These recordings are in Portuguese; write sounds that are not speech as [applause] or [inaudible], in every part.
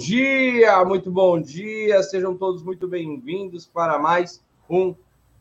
dia, muito bom dia. Sejam todos muito bem-vindos para mais um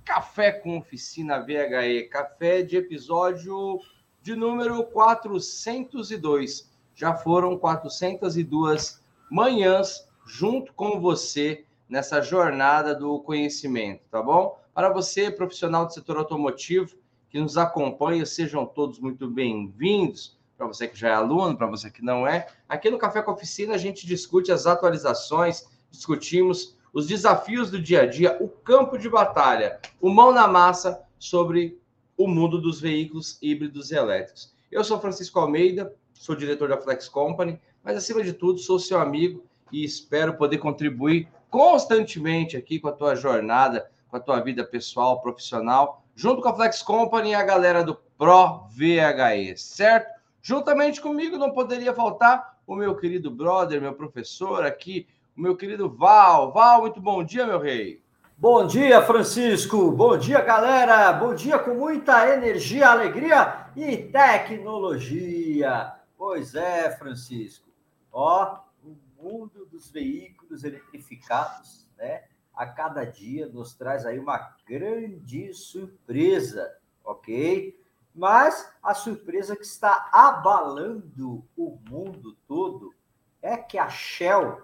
Café com Oficina VHE. Café de episódio de número 402. Já foram 402 manhãs junto com você nessa jornada do conhecimento, tá bom? Para você, profissional do setor automotivo, que nos acompanha, sejam todos muito bem-vindos. Para você que já é aluno, para você que não é. Aqui no Café com Oficina, a gente discute as atualizações, discutimos os desafios do dia a dia, o campo de batalha, o mão na massa sobre o mundo dos veículos híbridos e elétricos. Eu sou Francisco Almeida, sou diretor da Flex Company, mas acima de tudo, sou seu amigo e espero poder contribuir constantemente aqui com a tua jornada, com a tua vida pessoal, profissional, junto com a Flex Company e a galera do Pro VHE, certo? Juntamente comigo não poderia faltar o meu querido brother, meu professor aqui, o meu querido Val. Val, muito bom dia, meu rei. Bom dia, Francisco. Bom dia, galera. Bom dia com muita energia, alegria e tecnologia. Pois é, Francisco. Ó, o mundo dos veículos eletrificados, né? A cada dia nos traz aí uma grande surpresa, ok? Mas a surpresa que está abalando o mundo todo é que a Shell,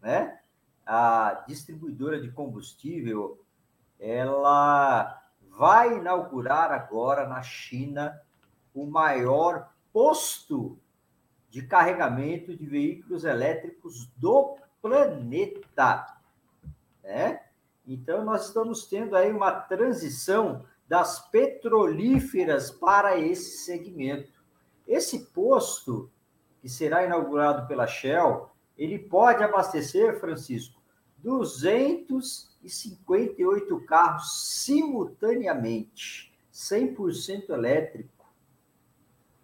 né, a distribuidora de combustível, ela vai inaugurar agora na China o maior posto de carregamento de veículos elétricos do planeta. Né? Então, nós estamos tendo aí uma transição das petrolíferas para esse segmento. Esse posto, que será inaugurado pela Shell, ele pode abastecer, Francisco, 258 carros simultaneamente, 100% elétrico.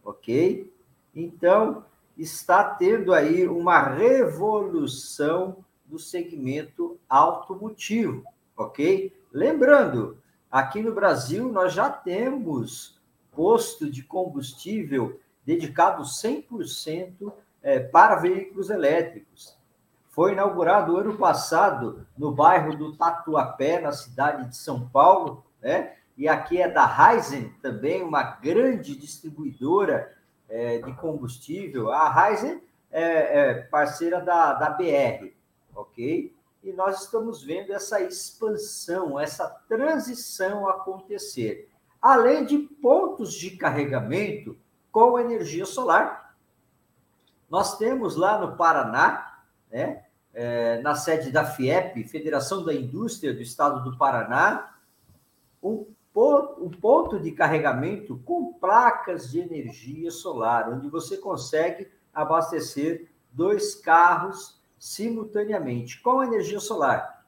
Ok? Então, está tendo aí uma revolução do segmento automotivo, ok? Lembrando, Aqui no Brasil, nós já temos posto de combustível dedicado 100% é, para veículos elétricos. Foi inaugurado ano passado no bairro do Tatuapé, na cidade de São Paulo, né? E aqui é da Raizen, também uma grande distribuidora é, de combustível. A Raizen é, é parceira da, da BR, ok? E nós estamos vendo essa expansão, essa transição acontecer. Além de pontos de carregamento com energia solar. Nós temos lá no Paraná, né, é, na sede da FIEP, Federação da Indústria do Estado do Paraná, um um ponto de carregamento com placas de energia solar, onde você consegue abastecer dois carros simultaneamente com energia solar.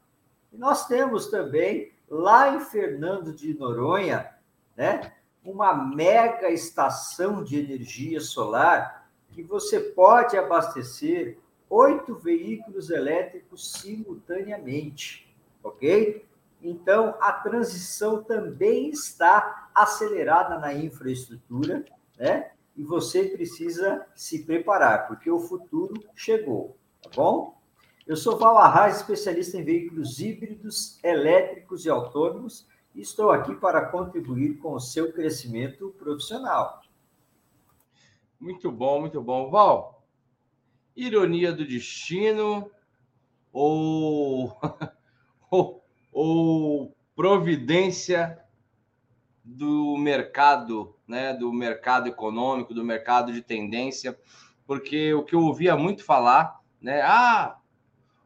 E nós temos também, lá em Fernando de Noronha, né, uma mega estação de energia solar que você pode abastecer oito veículos elétricos simultaneamente, ok? Então, a transição também está acelerada na infraestrutura, né? E você precisa se preparar, porque o futuro chegou tá bom? Eu sou Val Arraes, especialista em veículos híbridos, elétricos e autônomos, e estou aqui para contribuir com o seu crescimento profissional. Muito bom, muito bom. Val, ironia do destino ou, [laughs] ou, ou providência do mercado, né, do mercado econômico, do mercado de tendência, porque o que eu ouvia muito falar né? Ah,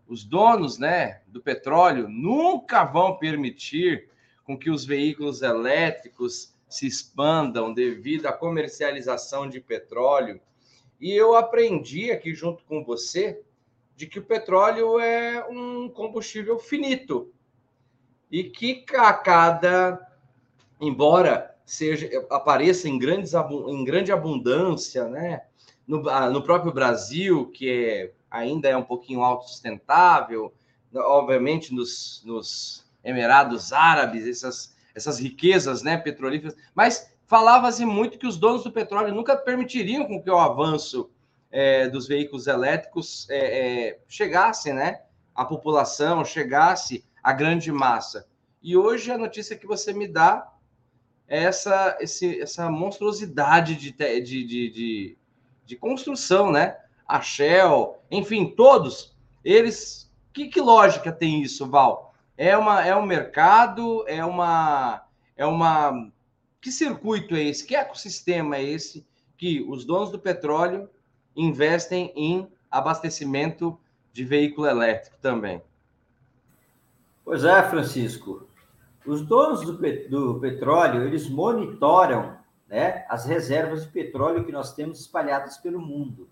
os donos, né, do petróleo nunca vão permitir com que os veículos elétricos se expandam devido à comercialização de petróleo. E eu aprendi aqui junto com você de que o petróleo é um combustível finito e que a cada, embora seja apareça em, grandes, em grande abundância, né, no, ah, no próprio Brasil, que é ainda é um pouquinho autossustentável, obviamente nos, nos Emirados Árabes, essas, essas riquezas né, petrolíferas, mas falava-se muito que os donos do petróleo nunca permitiriam com que o avanço é, dos veículos elétricos é, é, chegasse, né? A população chegasse à grande massa. E hoje a notícia que você me dá é essa, esse, essa monstruosidade de, de, de, de, de construção, né? A Shell, enfim, todos eles. Que, que lógica tem isso, Val? É, uma, é um mercado, é uma, é uma. Que circuito é esse? Que ecossistema é esse que os donos do petróleo investem em abastecimento de veículo elétrico também? Pois é, Francisco. Os donos do, do petróleo, eles monitoram né, as reservas de petróleo que nós temos espalhadas pelo mundo.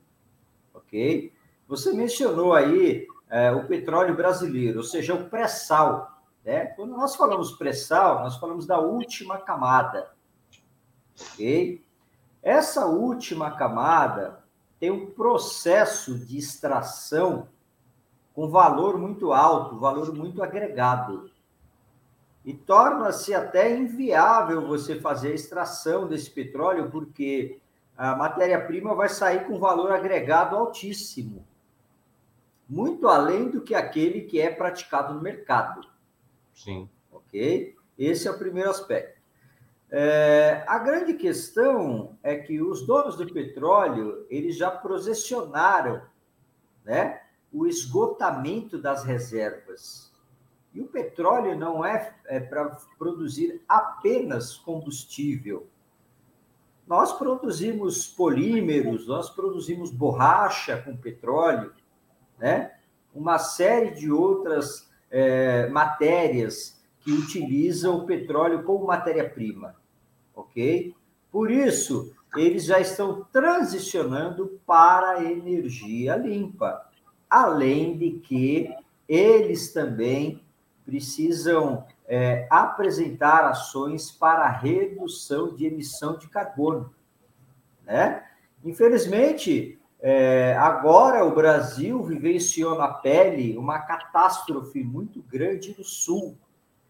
Você mencionou aí é, o petróleo brasileiro, ou seja, o pré-sal. Né? Quando nós falamos pré-sal, nós falamos da última camada. Ok? Essa última camada tem um processo de extração com valor muito alto, valor muito agregado. E torna-se até inviável você fazer a extração desse petróleo, porque a matéria-prima vai sair com valor agregado altíssimo, muito além do que aquele que é praticado no mercado. Sim. Ok? Esse é o primeiro aspecto. É, a grande questão é que os donos do petróleo eles já processionaram né, o esgotamento das reservas. E o petróleo não é, é para produzir apenas combustível. Nós produzimos polímeros, nós produzimos borracha com petróleo, né? uma série de outras é, matérias que utilizam o petróleo como matéria-prima, ok? Por isso, eles já estão transicionando para a energia limpa, além de que eles também precisam é, apresentar ações para redução de emissão de carbono. Né? Infelizmente, é, agora o Brasil vivenciou na pele uma catástrofe muito grande no sul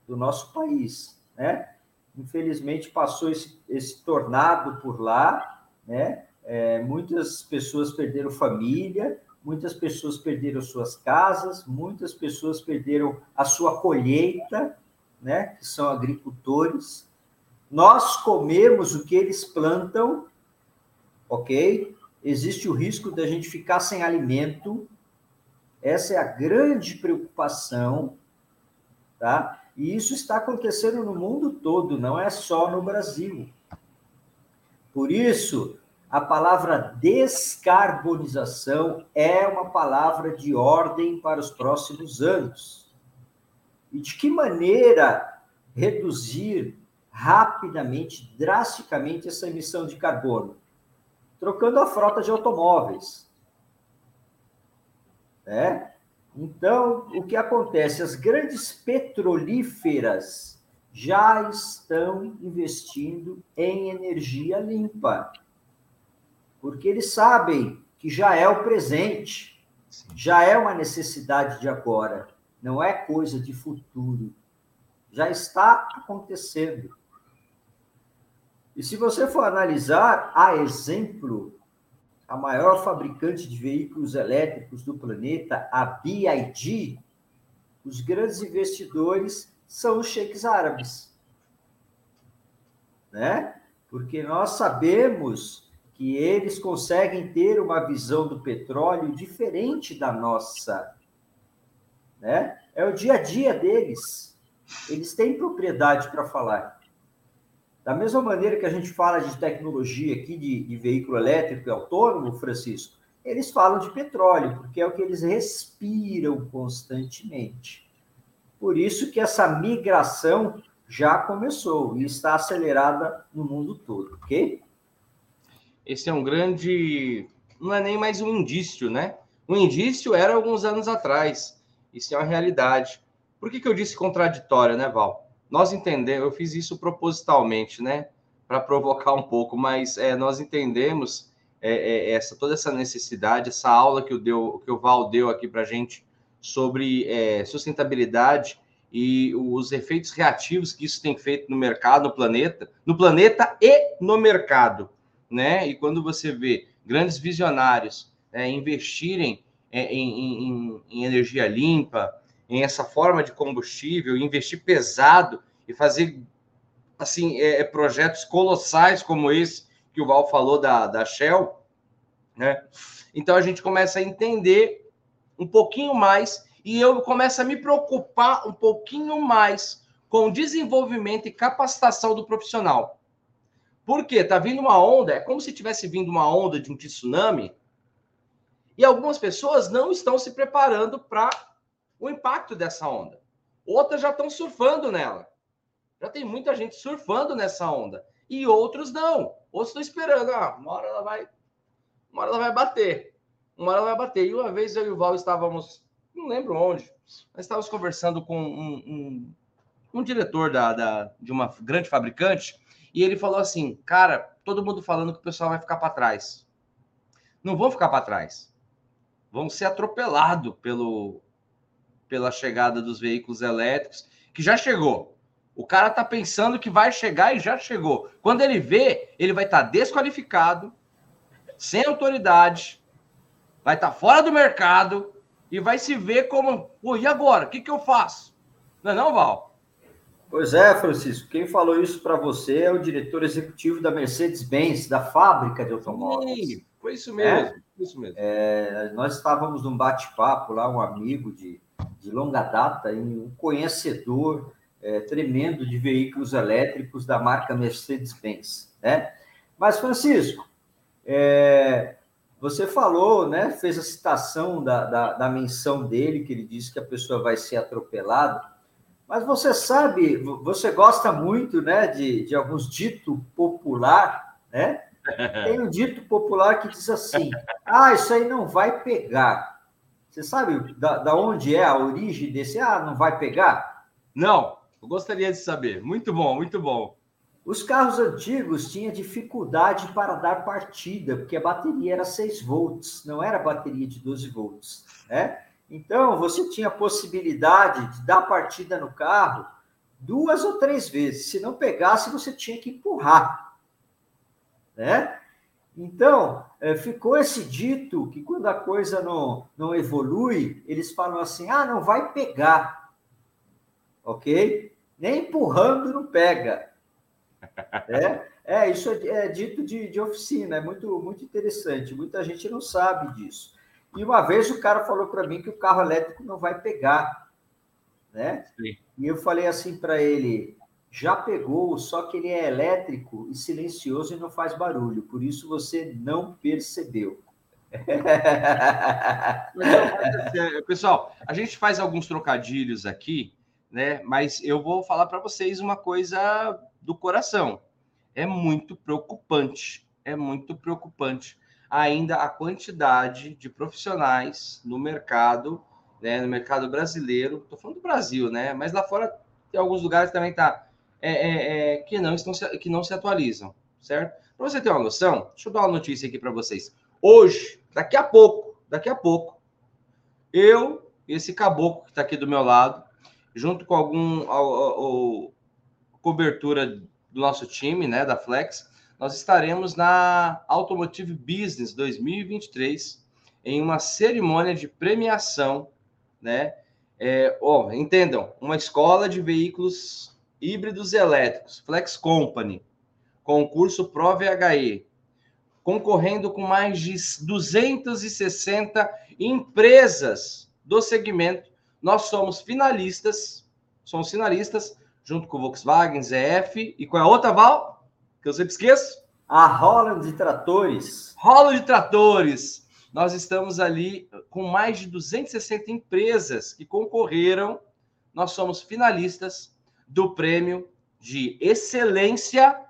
do nosso país. Né? Infelizmente, passou esse, esse tornado por lá, né? É, muitas pessoas perderam família, muitas pessoas perderam suas casas, muitas pessoas perderam a sua colheita, né, que são agricultores. Nós comemos o que eles plantam, ok? Existe o risco da gente ficar sem alimento. Essa é a grande preocupação, tá? E isso está acontecendo no mundo todo, não é só no Brasil. Por isso, a palavra descarbonização é uma palavra de ordem para os próximos anos. E de que maneira reduzir rapidamente, drasticamente, essa emissão de carbono? Trocando a frota de automóveis. Né? Então, o que acontece? As grandes petrolíferas já estão investindo em energia limpa porque eles sabem que já é o presente, já é uma necessidade de agora, não é coisa de futuro. Já está acontecendo. E se você for analisar, a exemplo, a maior fabricante de veículos elétricos do planeta, a BID, os grandes investidores são os cheques árabes. Né? Porque nós sabemos que eles conseguem ter uma visão do petróleo diferente da nossa. Né? É o dia a dia deles. Eles têm propriedade para falar. Da mesma maneira que a gente fala de tecnologia aqui, de, de veículo elétrico e autônomo, Francisco, eles falam de petróleo, porque é o que eles respiram constantemente. Por isso que essa migração já começou e está acelerada no mundo todo, ok? esse é um grande. Não é nem mais um indício, né? Um indício era alguns anos atrás. Isso é uma realidade. Por que, que eu disse contraditória, né, Val? Nós entendemos, eu fiz isso propositalmente, né? Para provocar um pouco, mas é, nós entendemos é, é, essa toda essa necessidade, essa aula que o, deu, que o Val deu aqui para a gente sobre é, sustentabilidade e os efeitos reativos que isso tem feito no mercado, no planeta, no planeta e no mercado né? E quando você vê grandes visionários é, investirem em, em, em, energia limpa, em essa forma de combustível, investir pesado e fazer assim é, é, projetos colossais como esse que o Val falou da, da Shell, né? Então a gente começa a entender um pouquinho mais e eu começo a me preocupar um pouquinho mais com o desenvolvimento e capacitação do profissional. Por quê? Tá vindo uma onda, é como se tivesse vindo uma onda de um tsunami, e algumas pessoas não estão se preparando para o impacto dessa onda. Outras já estão surfando nela. Já tem muita gente surfando nessa onda. E outros não. Outros estão esperando. Ah, uma hora ela vai. Uma hora ela vai bater. Uma hora ela vai bater. E uma vez eu e o Val estávamos. Não lembro onde. Nós estávamos conversando com um, um, um diretor da, da, de uma grande fabricante. E ele falou assim: Cara, todo mundo falando que o pessoal vai ficar para trás. Não vão ficar para trás. Vão ser atropelados pelo, pela chegada dos veículos elétricos, que já chegou. O cara tá pensando que vai chegar e já chegou. Quando ele vê, ele vai estar tá desqualificado, sem autoridade, vai estar tá fora do mercado e vai se ver como, pô, e agora? O que, que eu faço? Não é não, Val? Pois é, Francisco. Quem falou isso para você é o diretor executivo da Mercedes-Benz, da fábrica de automóveis. Sim, foi isso mesmo. É? Isso mesmo. É, nós estávamos num bate-papo lá, um amigo de, de longa data, um conhecedor é, tremendo de veículos elétricos da marca Mercedes-Benz, né? Mas, Francisco, é, você falou, né, fez a citação da, da, da, menção dele, que ele disse que a pessoa vai ser atropelada, mas você sabe, você gosta muito, né, de, de alguns dito popular, né? Tem um dito popular que diz assim, ah, isso aí não vai pegar. Você sabe da, da onde é a origem desse, ah, não vai pegar? Não. Eu gostaria de saber. Muito bom, muito bom. Os carros antigos tinham dificuldade para dar partida, porque a bateria era 6 volts, não era bateria de 12 volts. Né? Então, você tinha a possibilidade de dar partida no carro duas ou três vezes. Se não pegasse, você tinha que empurrar. Né? Então, é, ficou esse dito que quando a coisa não, não evolui, eles falam assim: ah, não vai pegar. Ok? nem empurrando não pega. [laughs] É, é isso é, é dito de, de, oficina, é muito, muito interessante. Muita gente não sabe disso. E uma vez o cara falou para mim que o carro elétrico não vai pegar, né? Sim. E eu falei assim para ele: já pegou, só que ele é elétrico e silencioso e não faz barulho, por isso você não percebeu. [laughs] Pessoal, a gente faz alguns trocadilhos aqui né? Mas eu vou falar para vocês uma coisa do coração. É muito preocupante, é muito preocupante ainda a quantidade de profissionais no mercado, né, no mercado brasileiro. Estou falando do Brasil, né? Mas lá fora tem alguns lugares também tá é, é, é, que não estão que não se atualizam, certo? Para você ter uma noção, deixa eu dar uma notícia aqui para vocês. Hoje, daqui a pouco, daqui a pouco, eu e esse caboclo que está aqui do meu lado, junto com algum a, cobertura do nosso time, né, da Flex, nós estaremos na Automotive Business 2023 em uma cerimônia de premiação, né? É, oh, entendam, uma escola de veículos híbridos elétricos, Flex Company, concurso Pro VHE, concorrendo com mais de 260 empresas do segmento nós somos finalistas, somos finalistas, junto com Volkswagen, ZF e qual é a outra, Val? Que eu sempre esqueço? A Holland de Tratores. Holland de Tratores. Nós estamos ali com mais de 260 empresas que concorreram. Nós somos finalistas do prêmio de excelência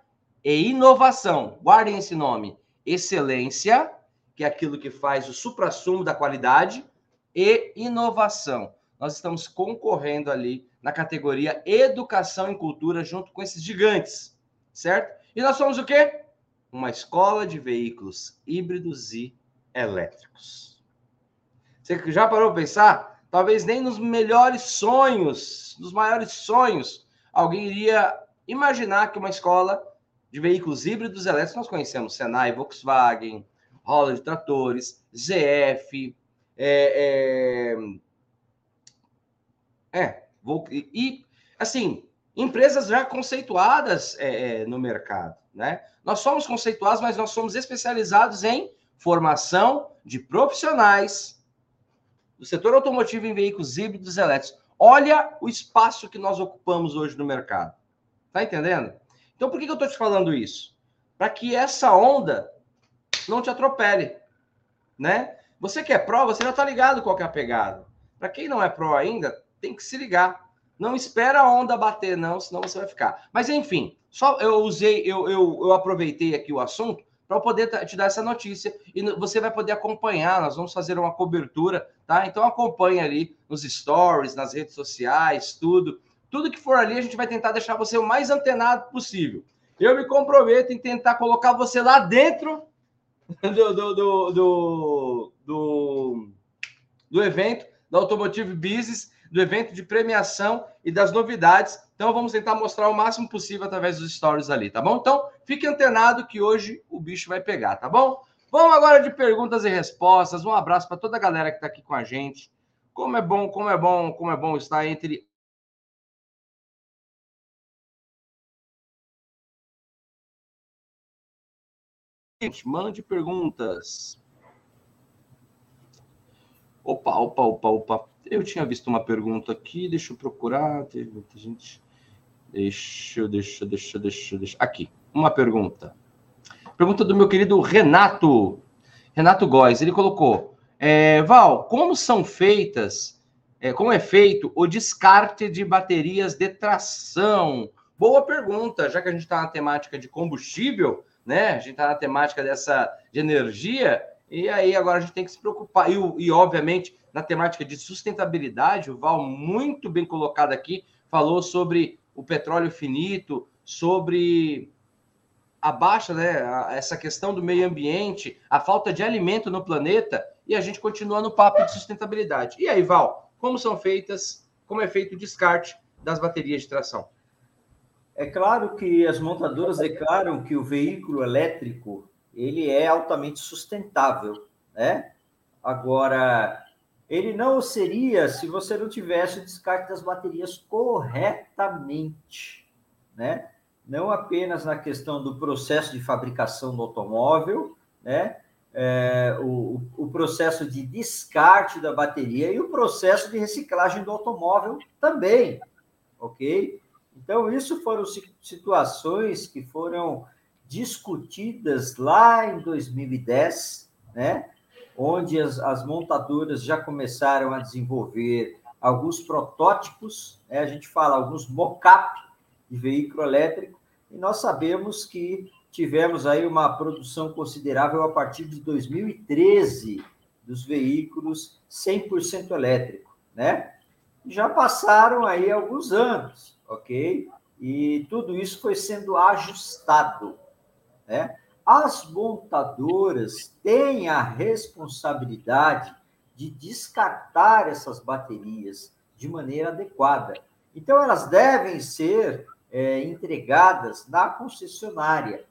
e inovação. Guardem esse nome. Excelência, que é aquilo que faz o suprassumo da qualidade, e inovação nós estamos concorrendo ali na categoria Educação e Cultura junto com esses gigantes, certo? E nós somos o quê? Uma escola de veículos híbridos e elétricos. Você já parou para pensar? Talvez nem nos melhores sonhos, nos maiores sonhos, alguém iria imaginar que uma escola de veículos híbridos elétricos, nós conhecemos Senai, Volkswagen, de Tratores, ZF, é, é, é e assim, empresas já conceituadas é, é, no mercado, né? Nós somos conceituados, mas nós somos especializados em formação de profissionais do setor automotivo em veículos híbridos elétricos. Olha o espaço que nós ocupamos hoje no mercado. Tá entendendo? Então, por que, que eu estou te falando isso? Para que essa onda não te atropele, né? Você que é pró, você já está ligado qual é a pegada. Para quem não é pró ainda, tem que se ligar. Não espera a onda bater, não, senão você vai ficar. Mas enfim, só eu usei, eu, eu, eu aproveitei aqui o assunto para poder te dar essa notícia e você vai poder acompanhar. Nós vamos fazer uma cobertura, tá? Então acompanhe ali nos stories, nas redes sociais, tudo. Tudo que for ali, a gente vai tentar deixar você o mais antenado possível. Eu me comprometo em tentar colocar você lá dentro [laughs] do, do, do, do, do, do evento da Automotive Business, do evento de premiação e das novidades. Então, vamos tentar mostrar o máximo possível através dos stories ali, tá bom? Então, fique antenado que hoje o bicho vai pegar, tá bom? Vamos agora de perguntas e respostas. Um abraço para toda a galera que está aqui com a gente. Como é bom, como é bom, como é bom estar entre mande perguntas. Opa, opa, opa, opa. Eu tinha visto uma pergunta aqui, deixa eu procurar. Teve muita gente. Deixa eu, deixa, deixa, deixa, deixa. Aqui, uma pergunta. Pergunta do meu querido Renato. Renato Góes. Ele colocou: é, Val, como são feitas, é, como é feito o descarte de baterias de tração? Boa pergunta, já que a gente está na temática de combustível, né? A gente está na temática dessa de energia, e aí agora a gente tem que se preocupar. E, e, obviamente, na temática de sustentabilidade, o Val, muito bem colocado aqui, falou sobre o petróleo finito, sobre a baixa, né, essa questão do meio ambiente, a falta de alimento no planeta, e a gente continua no papo de sustentabilidade. E aí, Val, como são feitas, como é feito o descarte das baterias de tração? É claro que as montadoras declaram que o veículo elétrico ele é altamente sustentável, né? Agora, ele não seria se você não tivesse o descarte das baterias corretamente, né? Não apenas na questão do processo de fabricação do automóvel, né? É, o, o processo de descarte da bateria e o processo de reciclagem do automóvel também, ok? Então, isso foram situações que foram discutidas lá em 2010, né? Onde as, as montadoras já começaram a desenvolver alguns protótipos, né? a gente fala alguns mock-up de veículo elétrico, e nós sabemos que tivemos aí uma produção considerável a partir de 2013 dos veículos 100% elétrico, né? Já passaram aí alguns anos ok? E tudo isso foi sendo ajustado, né? As montadoras têm a responsabilidade de descartar essas baterias de maneira adequada. Então, elas devem ser é, entregadas na concessionária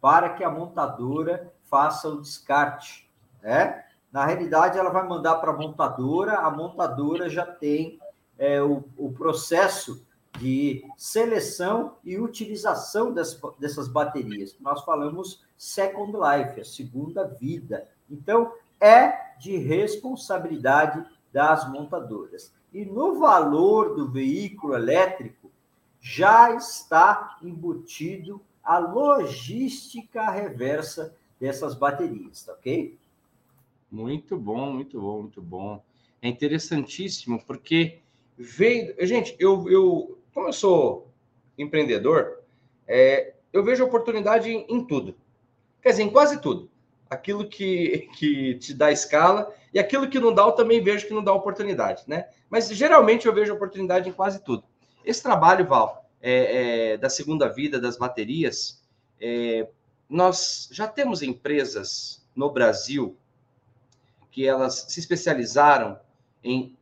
para que a montadora faça o descarte. Né? Na realidade, ela vai mandar para a montadora, a montadora já tem é, o, o processo de seleção e utilização das, dessas baterias. Nós falamos Second Life, a segunda vida. Então, é de responsabilidade das montadoras. E no valor do veículo elétrico já está embutido a logística reversa dessas baterias, tá ok? Muito bom, muito bom, muito bom. É interessantíssimo porque veio. Gente, eu, eu, como eu sou empreendedor, é, eu vejo oportunidade em, em, tudo. Quer dizer, em quase tudo. Aquilo que, [laughs] que te dá escala e aquilo que não dá, eu também vejo que não dá oportunidade, né? Mas geralmente eu vejo oportunidade em quase tudo. Esse trabalho, Val, é, é, da segunda vida das baterias, é, nós já temos empresas no Brasil que elas se especializaram em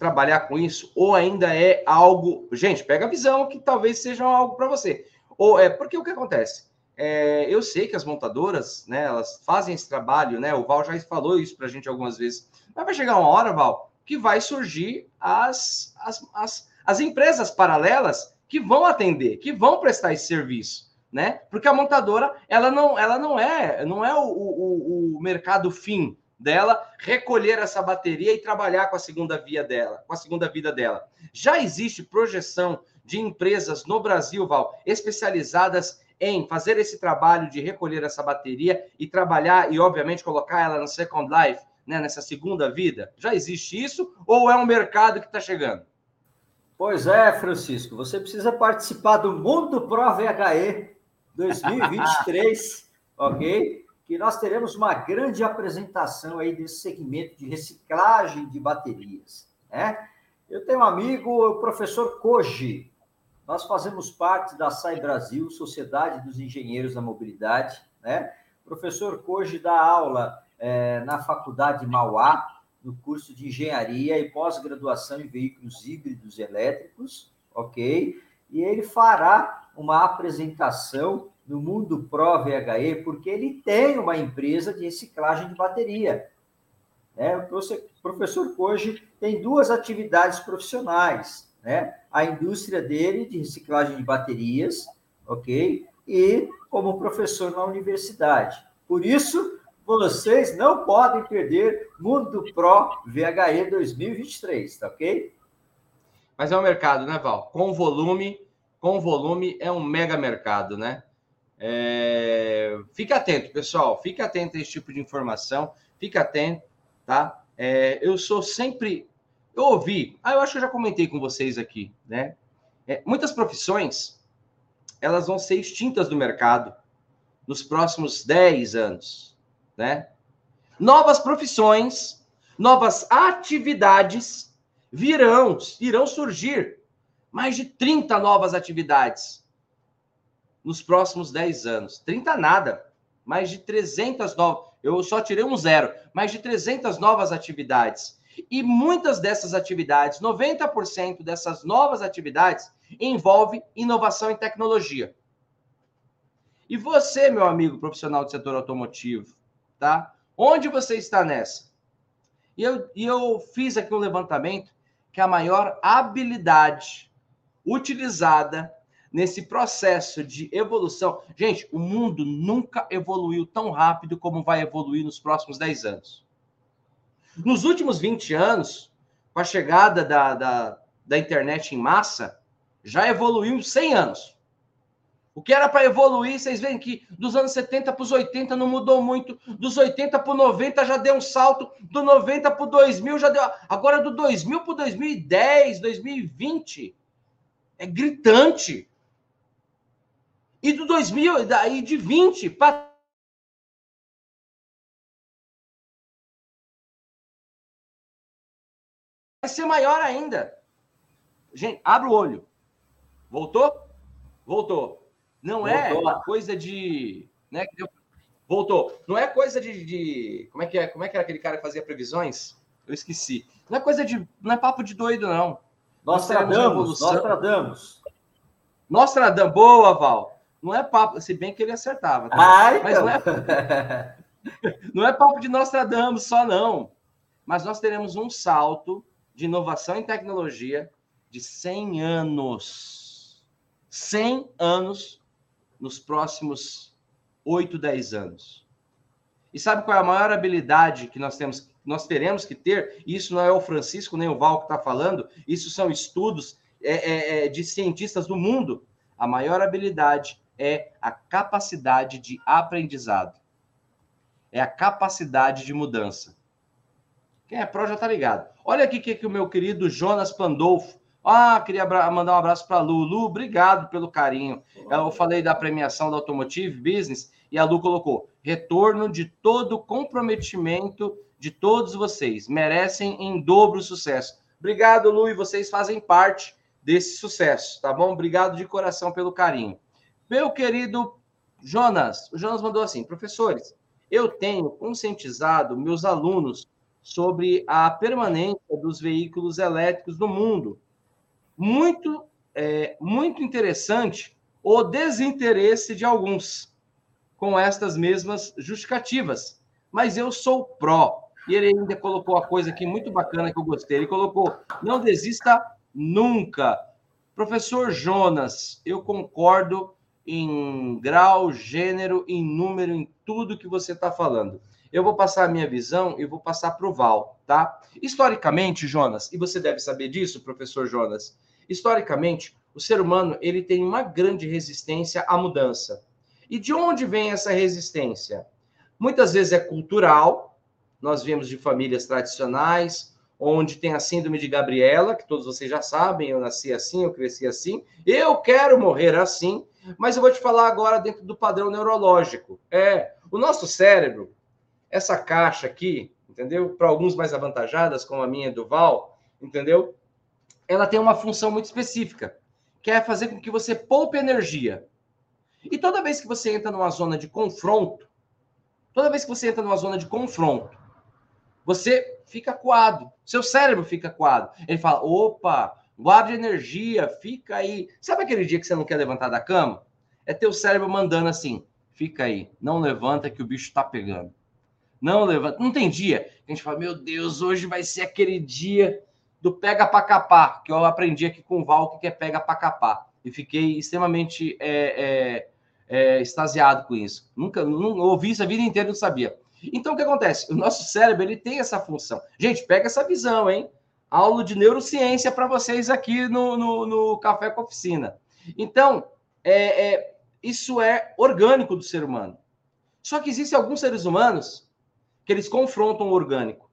trabalhar com isso, ou ainda é algo. Gente, pega a visão que talvez seja algo para você. Ou é porque o que acontece? é, eu sei que as montadoras, né, elas fazem esse trabalho, né? O Val já falou isso para a gente algumas vezes. Mas vai chegar uma hora, Val, que vai surgir as, as, as, as empresas paralelas que vão atender, que vão prestar esse serviço, né? Porque a montadora, ela não, ela não é, não é o, o, o mercado fim dela recolher essa bateria e trabalhar com a segunda via dela, com a segunda vida dela. Já existe projeção de empresas no Brasil, Val, especializadas em fazer esse trabalho de recolher essa bateria e trabalhar e, obviamente, colocar ela no Second Life, né, nessa segunda vida? Já existe isso ou é um mercado que está chegando? Pois é, Francisco, você precisa participar do Mundo Pro VHE 2023, [laughs] ok? Que nós teremos uma grande apresentação aí desse segmento de reciclagem de baterias, né? Eu tenho um amigo, o professor Koji. Nós fazemos parte da SAI Brasil, Sociedade dos Engenheiros da Mobilidade, né? O professor Koji dá aula é, na Faculdade Mauá, no curso de Engenharia e Pós-Graduação em Veículos Híbridos Elétricos, ok? E ele fará uma apresentação no Mundo Pro VHE, porque ele tem uma empresa de reciclagem de bateria. É, o professor Koji tem duas atividades profissionais, né? A indústria dele de reciclagem de baterias, ok? E como professor na universidade. Por isso, vocês não podem perder Mundo Pro VHE 2023, tá ok? Mas é um mercado, né, Val? Com volume, com volume é um mega mercado, né? É... Fica atento, pessoal. Fica atento a esse tipo de informação. Fica atento tá? É, eu sou sempre. Eu ouvi, ah, eu acho que eu já comentei com vocês aqui, né? É, muitas profissões elas vão ser extintas do mercado nos próximos 10 anos, né? Novas profissões, novas atividades virão, irão surgir. Mais de 30 novas atividades nos próximos 10 anos. 30 nada, mais de 300 novas eu só tirei um zero, mais de 300 novas atividades. E muitas dessas atividades, 90% dessas novas atividades, envolve inovação e tecnologia. E você, meu amigo profissional do setor automotivo, tá? Onde você está nessa? E eu, e eu fiz aqui um levantamento que a maior habilidade utilizada nesse processo de evolução. Gente, o mundo nunca evoluiu tão rápido como vai evoluir nos próximos 10 anos. Nos últimos 20 anos, com a chegada da, da, da internet em massa, já evoluiu 100 anos. O que era para evoluir, vocês veem que dos anos 70 para os 80 não mudou muito, dos 80 para o 90 já deu um salto, do 90 para o 2000 já deu. Agora do 2000 para o 2010, 2020, é gritante. E do 2000, daí de 20 para vai ser maior ainda. Gente, abre o olho. Voltou? Voltou. Não é Voltou. é coisa de, né, Voltou. Não é coisa de, de, como é que é? Como é que era aquele cara que fazia previsões? Eu esqueci. Não é coisa de, não é papo de doido não. Nós tradamos, nós tradamos. Nós tradamos. Boa, Val. Não é papo, se bem que ele acertava. Tá? Ai, Mas não é, [laughs] não é papo de Nostradamus só, não. Mas nós teremos um salto de inovação em tecnologia de 100 anos. 100 anos nos próximos 8, 10 anos. E sabe qual é a maior habilidade que nós temos, nós teremos que ter? Isso não é o Francisco nem o Val que está falando, isso são estudos é, é, é, de cientistas do mundo. A maior habilidade é a capacidade de aprendizado. É a capacidade de mudança. Quem é pró já tá ligado. Olha aqui que, que o meu querido Jonas Pandolfo. Ah, queria mandar um abraço para a Lu. Lu, obrigado pelo carinho. Eu falei da premiação da Automotive Business e a Lu colocou: retorno de todo comprometimento de todos vocês. Merecem em dobro sucesso. Obrigado, Lu, e vocês fazem parte desse sucesso, tá bom? Obrigado de coração pelo carinho. Meu querido Jonas, o Jonas mandou assim: professores, eu tenho conscientizado meus alunos sobre a permanência dos veículos elétricos no mundo. Muito, é, muito interessante o desinteresse de alguns. com estas mesmas justificativas. Mas eu sou pró. E ele ainda colocou a coisa aqui muito bacana que eu gostei. Ele colocou: não desista nunca. Professor Jonas, eu concordo em grau, gênero, em número, em tudo que você está falando. Eu vou passar a minha visão e vou passar para o Val, tá? Historicamente, Jonas, e você deve saber disso, professor Jonas, historicamente, o ser humano ele tem uma grande resistência à mudança. E de onde vem essa resistência? Muitas vezes é cultural, nós vemos de famílias tradicionais, onde tem a síndrome de Gabriela, que todos vocês já sabem, eu nasci assim, eu cresci assim, eu quero morrer assim, mas eu vou te falar agora dentro do padrão neurológico. É, o nosso cérebro, essa caixa aqui, entendeu? Para alguns mais avantajadas, como a minha do Val, entendeu? Ela tem uma função muito específica, que é fazer com que você poupe energia. E toda vez que você entra numa zona de confronto, toda vez que você entra numa zona de confronto, você fica coado, seu cérebro fica coado. Ele fala: opa, guarde energia, fica aí. Sabe aquele dia que você não quer levantar da cama? É teu cérebro mandando assim: fica aí, não levanta que o bicho tá pegando. Não levanta. Não tem dia a gente fala: meu Deus, hoje vai ser aquele dia do pega para capar, que eu aprendi aqui com o Val, que é pega para capar. E fiquei extremamente é, é, é, extasiado com isso. Nunca não, ouvi isso a vida inteira, não sabia. Então, o que acontece? O nosso cérebro ele tem essa função. Gente, pega essa visão, hein? Aula de neurociência para vocês aqui no, no, no, Café com Oficina. Então, é, é, isso é orgânico do ser humano. Só que existem alguns seres humanos que eles confrontam o orgânico.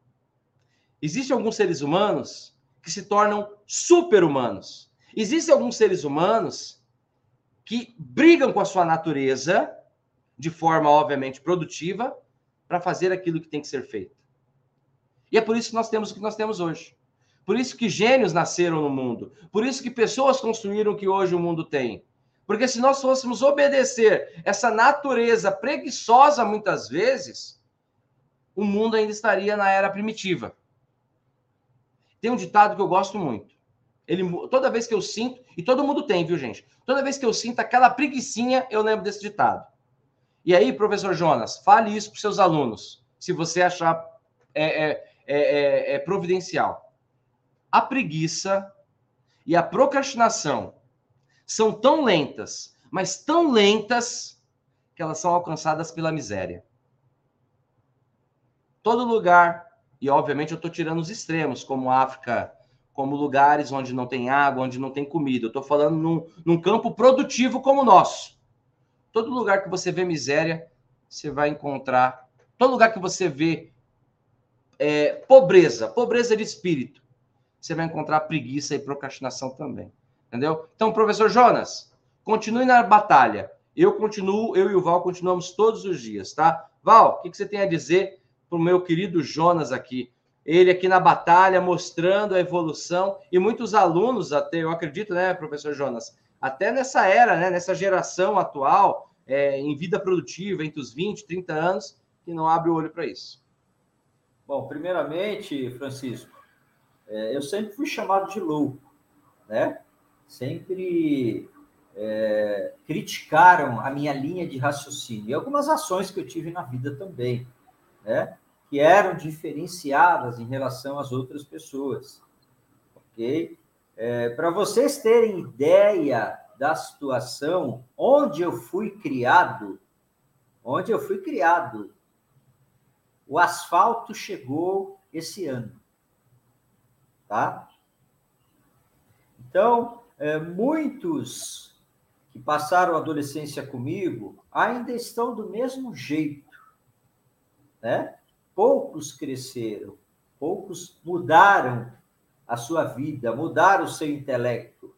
Existem alguns seres humanos que se tornam super-humanos. Existem alguns seres humanos que brigam com a sua natureza de forma, obviamente, produtiva, para fazer aquilo que tem que ser feito. E é por isso que nós temos o que nós temos hoje. Por isso que gênios nasceram no mundo. Por isso que pessoas construíram o que hoje o mundo tem. Porque se nós fôssemos obedecer essa natureza preguiçosa muitas vezes, o mundo ainda estaria na era primitiva. Tem um ditado que eu gosto muito. Ele, toda vez que eu sinto, e todo mundo tem, viu, gente? Toda vez que eu sinto aquela preguiçinha, eu lembro desse ditado. E aí, professor Jonas, fale isso para seus alunos, se você achar é, é, é, é, é providencial. A preguiça e a procrastinação são tão lentas, mas tão lentas, que elas são alcançadas pela miséria. Todo lugar, e obviamente eu estou tirando os extremos, como África, como lugares onde não tem água, onde não tem comida. Eu estou falando num, num campo produtivo como o nosso Todo lugar que você vê miséria, você vai encontrar. Todo lugar que você vê é, pobreza, pobreza de espírito, você vai encontrar preguiça e procrastinação também. Entendeu? Então, professor Jonas, continue na batalha. Eu continuo, eu e o Val continuamos todos os dias, tá? Val, o que, que você tem a dizer para o meu querido Jonas aqui? Ele aqui na batalha, mostrando a evolução, e muitos alunos, até eu acredito, né, professor Jonas, até nessa era, né, nessa geração atual, é, em vida produtiva, entre os 20 e 30 anos, que não abre o olho para isso. Bom, primeiramente, Francisco, é, eu sempre fui chamado de louco, né? Sempre é, criticaram a minha linha de raciocínio e algumas ações que eu tive na vida também, né? Que eram diferenciadas em relação às outras pessoas, ok? É, Para vocês terem ideia da situação onde eu fui criado, onde eu fui criado, o asfalto chegou esse ano, tá? Então, é, muitos que passaram a adolescência comigo ainda estão do mesmo jeito, né? Poucos cresceram, poucos mudaram a sua vida, mudar o seu intelecto.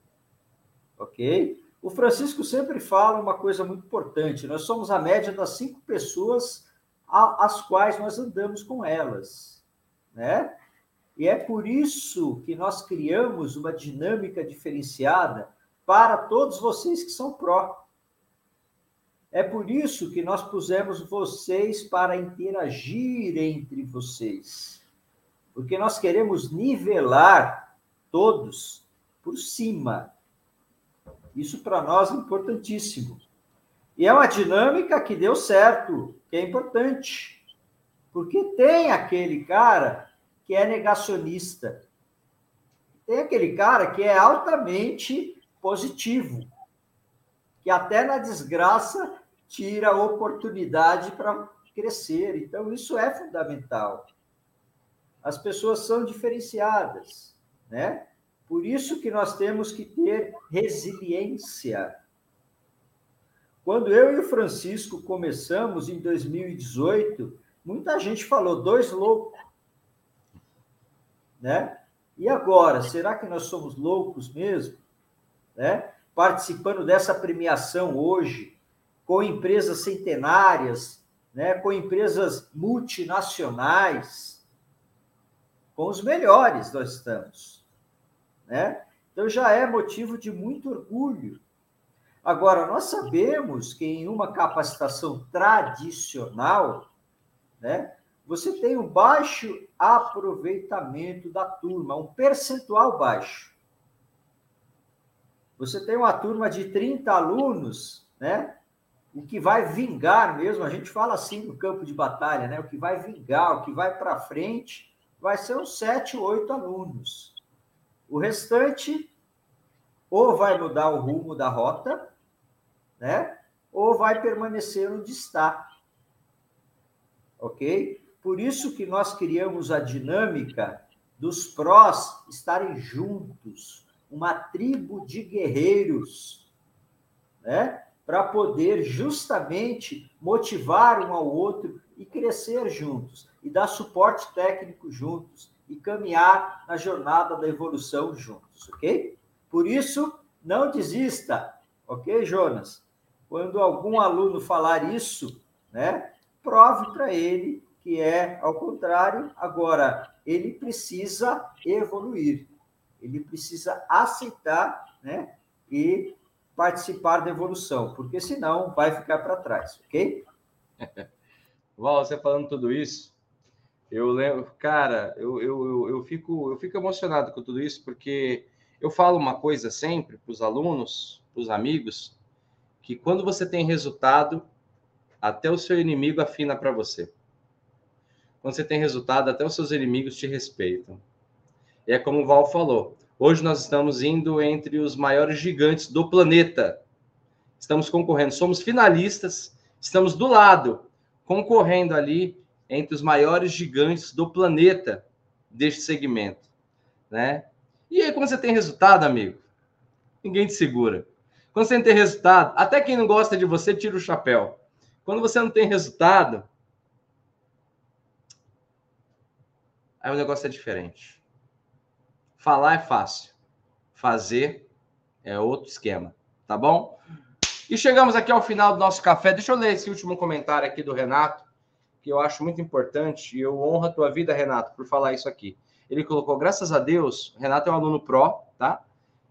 Ok? O Francisco sempre fala uma coisa muito importante: nós somos a média das cinco pessoas às quais nós andamos com elas, né? E é por isso que nós criamos uma dinâmica diferenciada para todos vocês que são pró. É por isso que nós pusemos vocês para interagir entre vocês porque nós queremos nivelar todos por cima. Isso para nós é importantíssimo. E é uma dinâmica que deu certo, que é importante. Porque tem aquele cara que é negacionista. Tem aquele cara que é altamente positivo, que até na desgraça tira oportunidade para crescer. Então, isso é fundamental. As pessoas são diferenciadas, né? Por isso que nós temos que ter resiliência. Quando eu e o Francisco começamos em 2018, muita gente falou dois loucos, né? E agora, será que nós somos loucos mesmo, né? Participando dessa premiação hoje, com empresas centenárias, né? Com empresas multinacionais, com os melhores nós estamos, né? Então já é motivo de muito orgulho. Agora, nós sabemos que em uma capacitação tradicional, né, você tem um baixo aproveitamento da turma, um percentual baixo. Você tem uma turma de 30 alunos, né? O que vai vingar mesmo, a gente fala assim no campo de batalha, né? O que vai vingar, o que vai para frente, vai ser uns 7, 8 alunos. O restante ou vai mudar o rumo da rota, né? Ou vai permanecer onde está. Ok? Por isso que nós criamos a dinâmica dos prós estarem juntos, uma tribo de guerreiros, né? Para poder justamente motivar um ao outro e crescer juntos, e dar suporte técnico juntos, e caminhar na jornada da evolução juntos, ok? Por isso, não desista, ok, Jonas? Quando algum aluno falar isso, né, prove para ele que é ao contrário. Agora, ele precisa evoluir, ele precisa aceitar, né, e participar da evolução, porque senão vai ficar para trás, ok? [laughs] Val, você falando tudo isso, eu lembro, cara, eu, eu, eu, fico, eu fico emocionado com tudo isso, porque eu falo uma coisa sempre para os alunos, para os amigos, que quando você tem resultado, até o seu inimigo afina para você. Quando você tem resultado, até os seus inimigos te respeitam. E é como o Val falou, hoje nós estamos indo entre os maiores gigantes do planeta. Estamos concorrendo, somos finalistas, estamos do lado, concorrendo ali entre os maiores gigantes do planeta deste segmento, né? E aí, quando você tem resultado, amigo, ninguém te segura. Quando você não tem resultado, até quem não gosta de você tira o chapéu. Quando você não tem resultado, aí o negócio é diferente. Falar é fácil, fazer é outro esquema, tá bom? E chegamos aqui ao final do nosso café. Deixa eu ler esse último comentário aqui do Renato, que eu acho muito importante, e eu honro a tua vida, Renato, por falar isso aqui. Ele colocou, graças a Deus, Renato é um aluno pró, tá?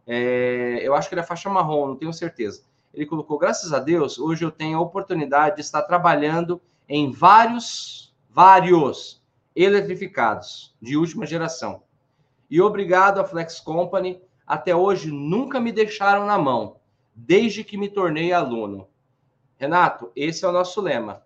É, eu acho que ele é faixa marrom, não tenho certeza. Ele colocou, graças a Deus, hoje eu tenho a oportunidade de estar trabalhando em vários, vários eletrificados de última geração. E obrigado à Flex Company, até hoje nunca me deixaram na mão, desde que me tornei aluno. Renato, esse é o nosso lema.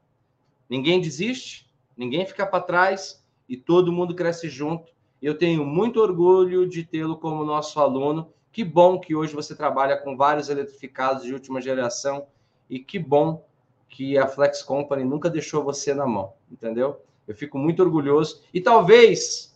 Ninguém desiste, ninguém fica para trás e todo mundo cresce junto. Eu tenho muito orgulho de tê-lo como nosso aluno que bom que hoje você trabalha com vários eletrificados de última geração e que bom que a Flex Company nunca deixou você na mão, entendeu? Eu fico muito orgulhoso e talvez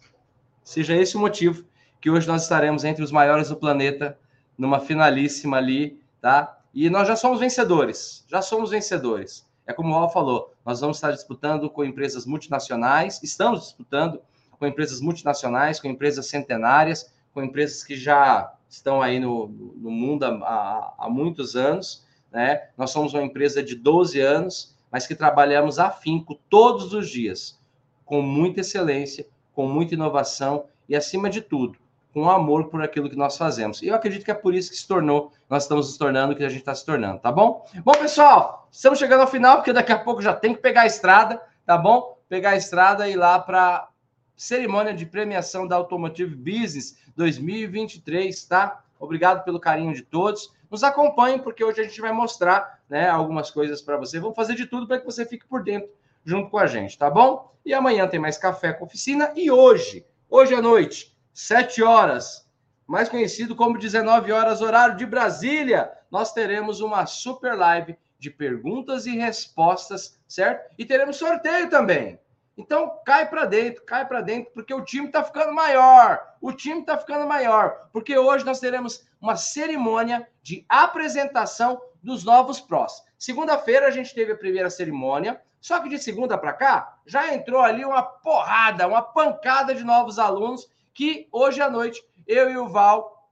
seja esse o motivo que hoje nós estaremos entre os maiores do planeta numa finalíssima ali, tá? E nós já somos vencedores, já somos vencedores. É como o Al falou, nós vamos estar disputando com empresas multinacionais, estamos disputando com empresas multinacionais, com empresas centenárias, com empresas que já estão aí no, no mundo há, há, muitos anos. Né? Nós somos uma empresa de 12 anos, mas que trabalhamos afinco todos os dias, com muita excelência, com muita inovação e, acima de tudo, com amor por aquilo que nós fazemos. E eu acredito que é por isso que se tornou, nós estamos nos tornando o que a gente está se tornando, tá bom? Bom, pessoal, estamos chegando ao final, porque daqui a pouco já tem que pegar a estrada, tá bom? Pegar a estrada e ir lá para cerimônia de premiação da Automotive Business 2023, tá? Obrigado pelo carinho de todos. Nos acompanhem, porque hoje a gente vai mostrar né, algumas coisas para você. Vamos fazer de tudo para que você fique por dentro junto com a gente, tá bom? E amanhã tem mais café com oficina. E hoje, hoje à noite, 7 horas, mais conhecido como 19 horas, horário de Brasília, nós teremos uma super live de perguntas e respostas, certo? E teremos sorteio também. Então cai para dentro, cai para dentro, porque o time está ficando maior. O time está ficando maior, porque hoje nós teremos uma cerimônia de apresentação dos novos prós. Segunda-feira a gente teve a primeira cerimônia, só que de segunda para cá já entrou ali uma porrada, uma pancada de novos alunos que hoje à noite eu e o Val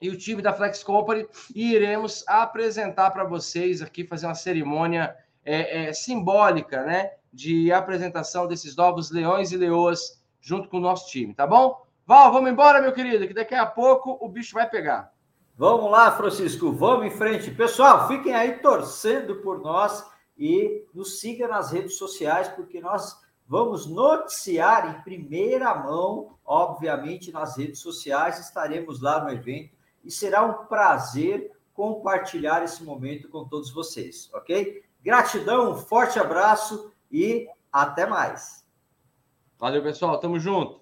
e o time da Flex Company iremos apresentar para vocês aqui, fazer uma cerimônia é, é, simbólica, né? De apresentação desses novos leões e leoas junto com o nosso time, tá bom? Val, vamos embora, meu querido, que daqui a pouco o bicho vai pegar. Vamos lá, Francisco, vamos em frente. Pessoal, fiquem aí torcendo por nós e nos siga nas redes sociais, porque nós vamos noticiar em primeira mão, obviamente, nas redes sociais, estaremos lá no evento e será um prazer compartilhar esse momento com todos vocês, ok? Gratidão, um forte abraço e até mais. Valeu, pessoal. Tamo junto.